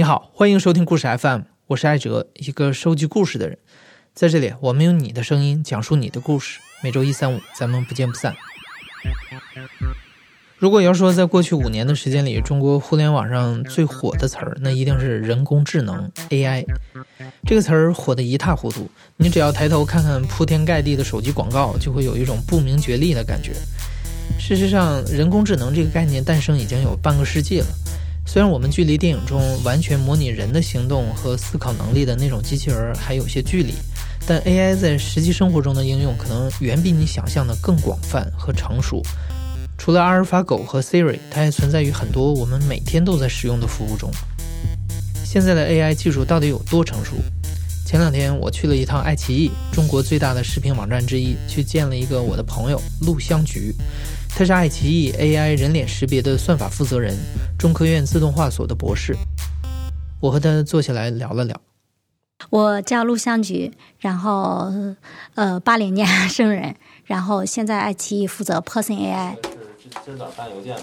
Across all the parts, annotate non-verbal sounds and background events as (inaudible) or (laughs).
你好，欢迎收听故事 FM，我是艾哲，一个收集故事的人。在这里，我们用你的声音讲述你的故事。每周一、三、五，咱们不见不散。如果要说在过去五年的时间里，中国互联网上最火的词儿，那一定是人工智能 AI。这个词儿火得一塌糊涂，你只要抬头看看铺天盖地的手机广告，就会有一种不明觉厉的感觉。事实上，人工智能这个概念诞生已经有半个世纪了。虽然我们距离电影中完全模拟人的行动和思考能力的那种机器人还有些距离，但 AI 在实际生活中的应用可能远比你想象的更广泛和成熟。除了阿尔法狗和 Siri，它还存在于很多我们每天都在使用的服务中。现在的 AI 技术到底有多成熟？前两天我去了一趟爱奇艺，中国最大的视频网站之一，去见了一个我的朋友陆香菊。他是爱奇艺 AI 人脸识别的算法负责人，中科院自动化所的博士。我和他坐下来聊了聊。我叫陆香菊，然后呃八零年生人，然后现在爱奇艺负责 Person AI。这是找发邮件吗？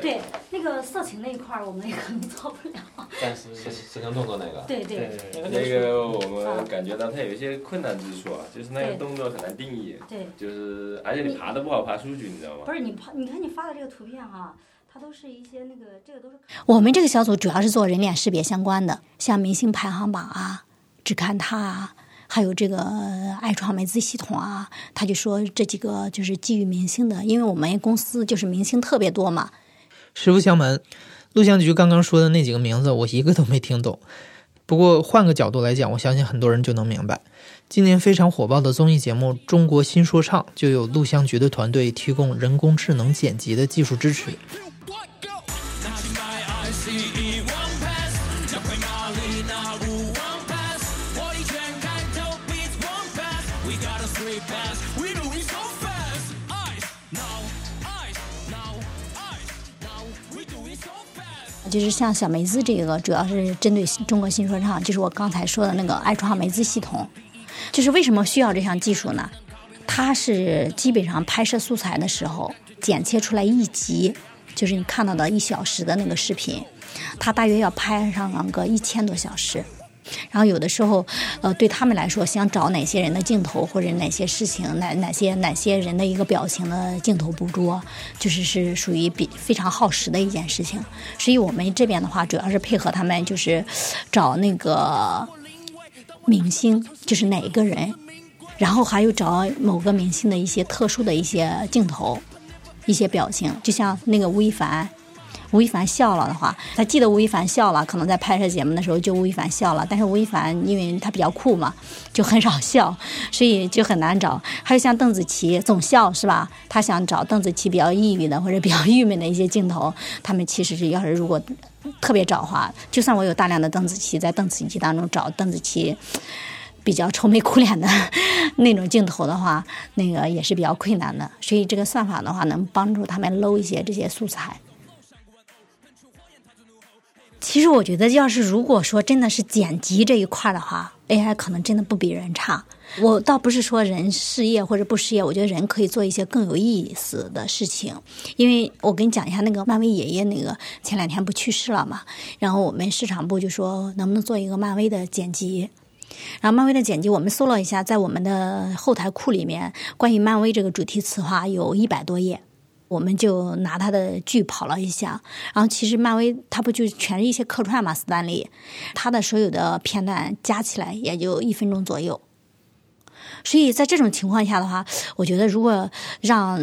对，那个色情那一块儿我们也可能做不了。(laughs) 但是是色情动作那个。对对。那个我们感觉到它有一些困难之处啊，就是那个动作很难定义。对。就是而且你爬的不好爬数据，你知道吗？不是你爬，你看你发的这个图片哈，它都是一些那个这个都是。我们这个小组主要是做人脸识别相关的，像明星排行榜啊、只看他啊，还有这个爱创美资系统啊，他就说这几个就是基于明星的，因为我们公司就是明星特别多嘛。实不相瞒，录像局刚刚说的那几个名字，我一个都没听懂。不过换个角度来讲，我相信很多人就能明白。今年非常火爆的综艺节目《中国新说唱》，就有录像局的团队提供人工智能剪辑的技术支持。就是像小梅子这个，主要是针对中国新说唱，就是我刚才说的那个爱创梅子系统。就是为什么需要这项技术呢？它是基本上拍摄素材的时候剪切出来一集，就是你看到的一小时的那个视频，它大约要拍上个一千多小时。然后有的时候，呃，对他们来说，想找哪些人的镜头，或者哪些事情，哪哪些哪些人的一个表情的镜头捕捉，就是是属于比非常耗时的一件事情。所以我们这边的话，主要是配合他们，就是找那个明星，就是哪一个人，然后还有找某个明星的一些特殊的一些镜头、一些表情，就像那个吴亦凡。吴亦凡笑了的话，他记得吴亦凡笑了，可能在拍摄节目的时候就吴亦凡笑了。但是吴亦凡因为他比较酷嘛，就很少笑，所以就很难找。还有像邓紫棋总笑是吧？他想找邓紫棋比较抑郁的或者比较郁闷的一些镜头，他们其实是要是如果特别找的话，就算我有大量的邓紫棋在邓紫棋当中找邓紫棋比较愁眉苦脸的那种镜头的话，那个也是比较困难的。所以这个算法的话，能帮助他们搂一些这些素材。其实我觉得，要是如果说真的是剪辑这一块的话，AI 可能真的不比人差。我倒不是说人失业或者不失业，我觉得人可以做一些更有意思的事情。因为我跟你讲一下，那个漫威爷爷那个前两天不去世了嘛，然后我们市场部就说能不能做一个漫威的剪辑。然后漫威的剪辑，我们搜了一下，在我们的后台库里面，关于漫威这个主题词话有一百多页。我们就拿他的剧跑了一下，然后其实漫威他不就全是一些客串嘛？斯坦利，他的所有的片段加起来也就一分钟左右。所以在这种情况下的话，我觉得如果让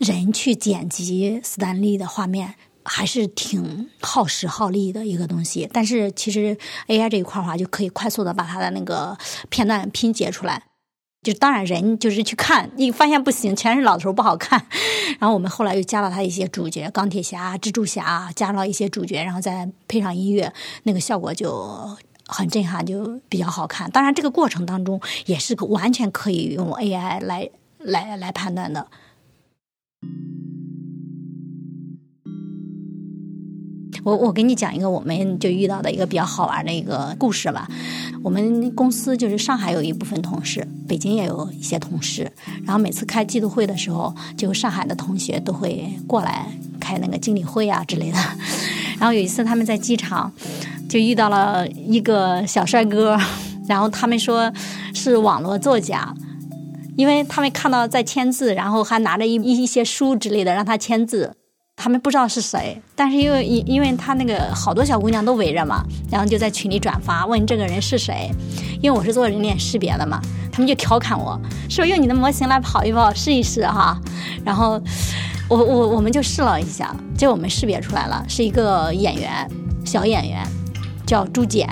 人去剪辑斯坦利的画面，还是挺耗时耗力的一个东西。但是其实 AI 这一块的话，就可以快速的把它的那个片段拼接出来。就当然人就是去看，你发现不行，全是老头不好看。(laughs) 然后我们后来又加了他一些主角，钢铁侠、蜘蛛侠，加了一些主角，然后再配上音乐，那个效果就很震撼，就比较好看。当然这个过程当中也是完全可以用 AI 来来来判断的。我我给你讲一个，我们就遇到的一个比较好玩的一个故事吧。我们公司就是上海有一部分同事，北京也有一些同事。然后每次开季度会的时候，就上海的同学都会过来开那个经理会啊之类的。(laughs) 然后有一次他们在机场，就遇到了一个小帅哥，然后他们说是网络作家，因为他们看到在签字，然后还拿着一一些书之类的让他签字。他们不知道是谁，但是因为因因为他那个好多小姑娘都围着嘛，然后就在群里转发问这个人是谁，因为我是做人脸识别的嘛，他们就调侃我说用你的模型来跑一跑试一试哈，然后我我我们就试了一下，结果我们识别出来了是一个演员，小演员叫朱简，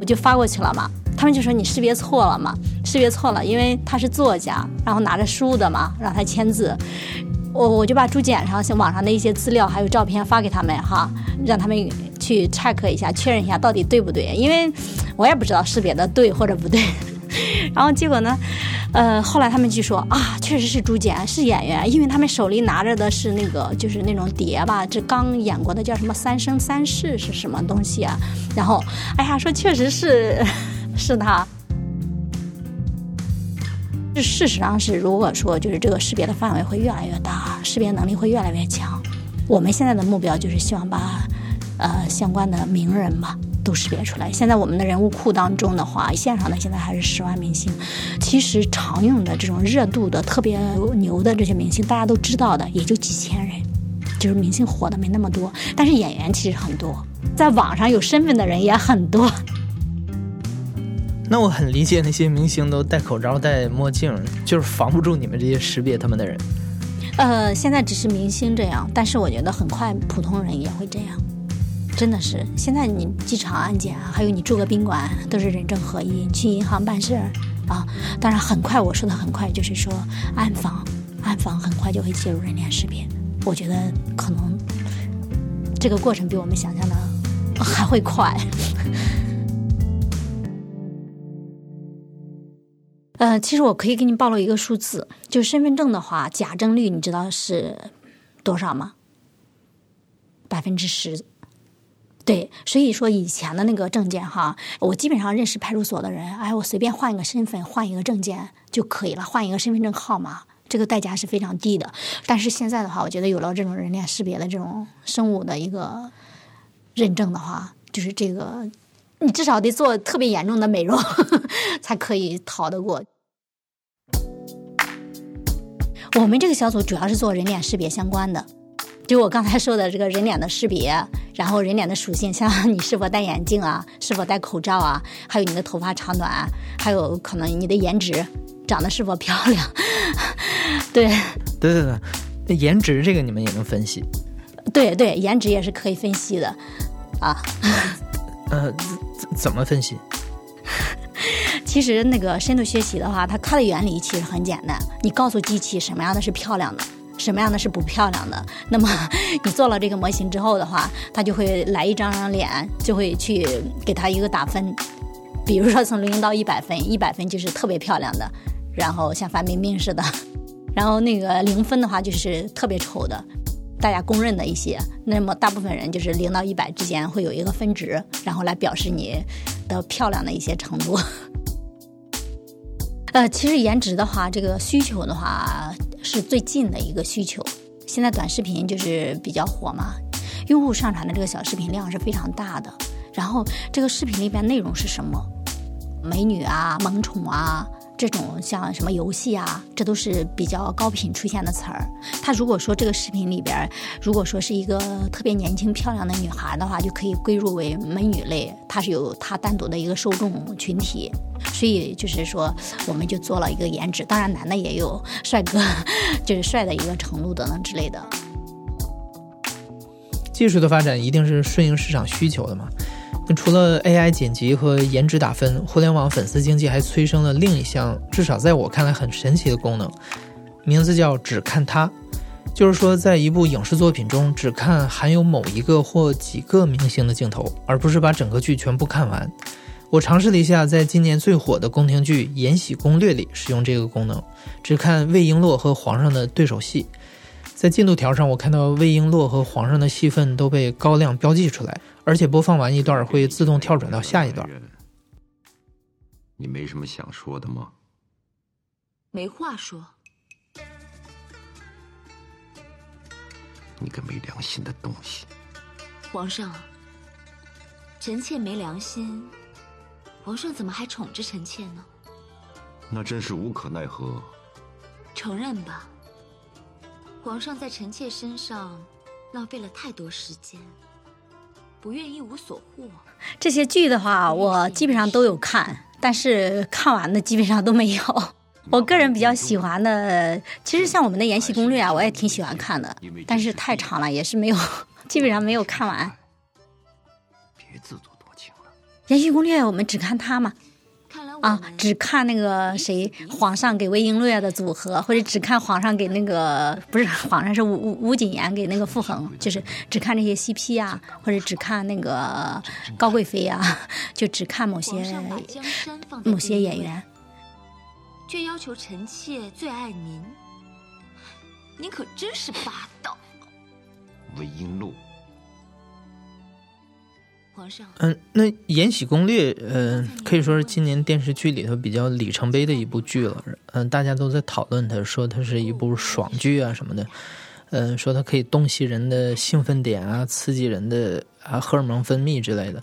我就发过去了嘛，他们就说你识别错了嘛，识别错了，因为他是作家，然后拿着书的嘛，让他签字。我我就把朱简上网上的一些资料还有照片发给他们哈，让他们去 check 一下，确认一下到底对不对，因为我也不知道识别的对或者不对。(laughs) 然后结果呢，呃，后来他们就说啊，确实是朱简是演员，因为他们手里拿着的是那个就是那种碟吧，这刚演过的叫什么《三生三世》是什么东西啊？然后哎呀，说确实是 (laughs) 是他。这事实上是，如果说就是这个识别的范围会越来越大，识别能力会越来越强。我们现在的目标就是希望把呃相关的名人嘛都识别出来。现在我们的人物库当中的话，线上的现在还是十万明星。其实常用的这种热度的特别牛的这些明星，大家都知道的也就几千人，就是明星火的没那么多。但是演员其实很多，在网上有身份的人也很多。那我很理解那些明星都戴口罩、戴墨镜，就是防不住你们这些识别他们的人。呃，现在只是明星这样，但是我觉得很快普通人也会这样。真的是，现在你机场安检啊，还有你住个宾馆，都是人证合一；去银行办事儿啊，当然很快。我说的很快，就是说暗访，暗访很快就会介入人脸识别。我觉得可能这个过程比我们想象的还会快。呃，其实我可以给你暴露一个数字，就是身份证的话，假证率你知道是多少吗？百分之十。对，所以说以前的那个证件哈，我基本上认识派出所的人，哎，我随便换一个身份，换一个证件就可以了，换一个身份证号码，这个代价是非常低的。但是现在的话，我觉得有了这种人脸识别的这种生物的一个认证的话，就是这个你至少得做特别严重的美容 (laughs) 才可以逃得过。我们这个小组主要是做人脸识别相关的，就我刚才说的这个人脸的识别，然后人脸的属性，像你是否戴眼镜啊，是否戴口罩啊，还有你的头发长短，还有可能你的颜值，长得是否漂亮，(laughs) 对，对对对，那颜值这个你们也能分析？对对，颜值也是可以分析的，啊，(laughs) 呃，怎怎么分析？其实那个深度学习的话，它它的原理其实很简单。你告诉机器什么样的是漂亮的，什么样的是不漂亮的。那么 (laughs) 你做了这个模型之后的话，它就会来一张张脸，就会去给它一个打分。比如说从零到一百分，一百分就是特别漂亮的，然后像范冰冰似的。(laughs) 然后那个零分的话就是特别丑的，大家公认的一些。那么大部分人就是零到一百之间会有一个分值，然后来表示你的漂亮的一些程度。呃，其实颜值的话，这个需求的话是最近的一个需求。现在短视频就是比较火嘛，用户上传的这个小视频量是非常大的。然后这个视频里边内容是什么？美女啊，萌宠啊。这种像什么游戏啊，这都是比较高频出现的词儿。他如果说这个视频里边，如果说是一个特别年轻漂亮的女孩的话，就可以归入为美女类，它是有它单独的一个受众群体。所以就是说，我们就做了一个颜值，当然男的也有帅哥，(laughs) 就是帅的一个程度等等之类的。技术的发展一定是顺应市场需求的嘛？那除了 AI 剪辑和颜值打分，互联网粉丝经济还催生了另一项，至少在我看来很神奇的功能，名字叫“只看他”，就是说在一部影视作品中只看含有某一个或几个明星的镜头，而不是把整个剧全部看完。我尝试了一下，在今年最火的宫廷剧《延禧攻略》里使用这个功能，只看魏璎珞和皇上的对手戏。在进度条上，我看到魏璎珞和皇上的戏份都被高亮标记出来。而且播放完一段会自动跳转到下一段。你没什么想说的吗？没话说。你个没良心的东西！皇上，臣妾没良心，皇上怎么还宠着臣妾呢？那真是无可奈何。承认吧，皇上在臣妾身上浪费了太多时间，不愿一无所获。这些剧的话，我基本上都有看，但是看完的基本上都没有。我个人比较喜欢的，其实像我们的《延禧攻略》啊，我也挺喜欢看的，但是太长了，也是没有，(laughs) 基本上没有看完。别自作多情了。《延禧攻略》我们只看他嘛，啊，只看那个谁皇上给魏璎珞的组合，或者只看皇上给那个不是皇上是吴吴吴谨言给那个傅恒，(laughs) 就是只看这些 CP 啊，或者只看那个高贵妃啊，(laughs) 就只看某些某些演员。却要求臣妾最爱您，您可真是霸道，魏璎珞，皇上。嗯，那《延禧攻略》呃，可以说是今年电视剧里头比较里程碑的一部剧了。嗯、大家都在讨论它，说它是一部爽剧啊什么的。嗯、说它可以洞悉人的兴奋点啊，刺激人的啊荷尔蒙分泌之类的。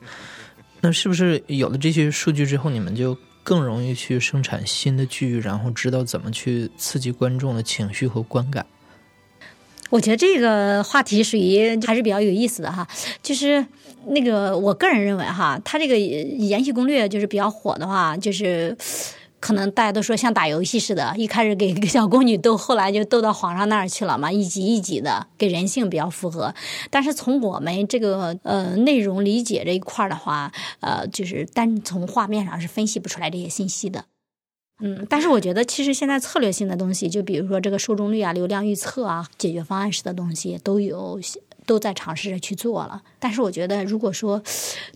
那是不是有了这些数据之后，你们就更容易去生产新的剧，然后知道怎么去刺激观众的情绪和观感？我觉得这个话题属于还是比较有意思的哈，就是那个我个人认为哈，它这个《延禧攻略》就是比较火的话，就是可能大家都说像打游戏似的，一开始给个小宫女斗，后来就斗到皇上那儿去了嘛，一集一集的，给人性比较符合。但是从我们这个呃内容理解这一块儿的话，呃，就是单从画面上是分析不出来这些信息的。嗯，但是我觉得其实现在策略性的东西，就比如说这个受众率啊、流量预测啊、解决方案式的东西，都有都在尝试着去做了。但是我觉得，如果说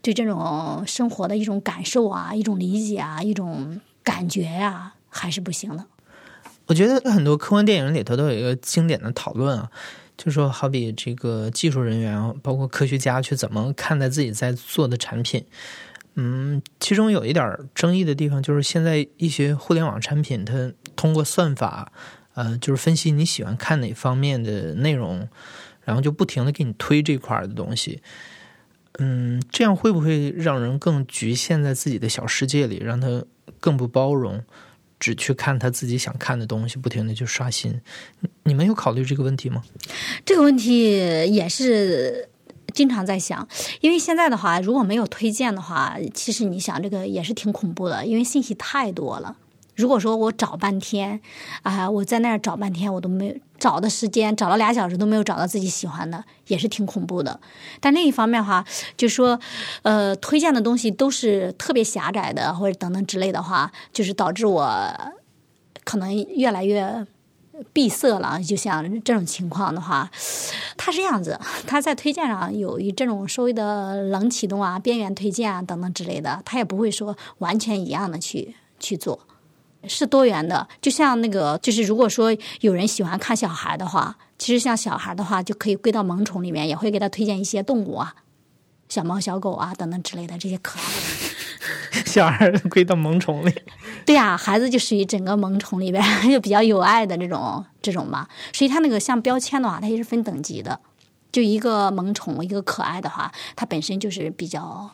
对这种生活的一种感受啊、一种理解啊、一种感觉呀、还是不行的。我觉得很多科幻电影里头都有一个经典的讨论啊，就说好比这个技术人员，包括科学家去怎么看待自己在做的产品。嗯，其中有一点争议的地方就是现在一些互联网产品，它通过算法，呃，就是分析你喜欢看哪方面的内容，然后就不停的给你推这块的东西。嗯，这样会不会让人更局限在自己的小世界里，让他更不包容？只去看他自己想看的东西，不停的去刷新。你们有考虑这个问题吗？这个问题也是经常在想，因为现在的话，如果没有推荐的话，其实你想这个也是挺恐怖的，因为信息太多了。如果说我找半天，啊、我在那儿找半天，我都没有找的时间，找了俩小时都没有找到自己喜欢的，也是挺恐怖的。但另一方面的话，就说，呃，推荐的东西都是特别狭窄的，或者等等之类的话，就是导致我可能越来越闭塞了。就像这种情况的话，它是这样子，它在推荐上有一这种稍微的冷启动啊、边缘推荐啊等等之类的，它也不会说完全一样的去去做。是多元的，就像那个，就是如果说有人喜欢看小孩的话，其实像小孩的话，就可以归到萌宠里面，也会给他推荐一些动物啊，小猫、小狗啊等等之类的这些可爱的。(laughs) 小孩归到萌宠里，(laughs) 对呀、孩子就属于整个萌宠里边 (laughs) 就比较有爱的这种这种吧，所以它那个像标签的话，它也是分等级的。就一个萌宠，一个可爱的话，它本身就是比较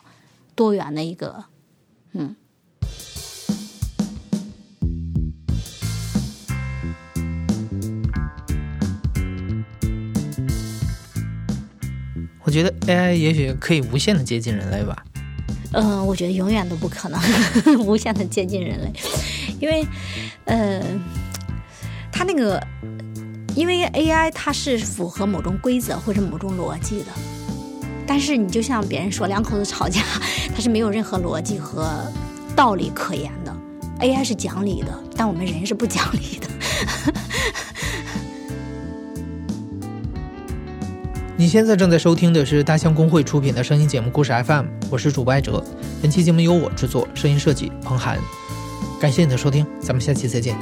多元的一个，嗯。我觉得 AI 也许可以无限的接近人类吧。嗯，我觉得永远都不可能 (laughs) 无限的接近人类，因为，呃，它那个，因为 AI 它是符合某种规则或者某种逻辑的，但是你就像别人说两口子吵架，它是没有任何逻辑和道理可言的。AI 是讲理的，但我们人是不讲理的。你现在正在收听的是大象公会出品的声音节目《故事 FM》，我是主播艾哲。本期节目由我制作，声音设计彭涵。感谢你的收听，咱们下期再见。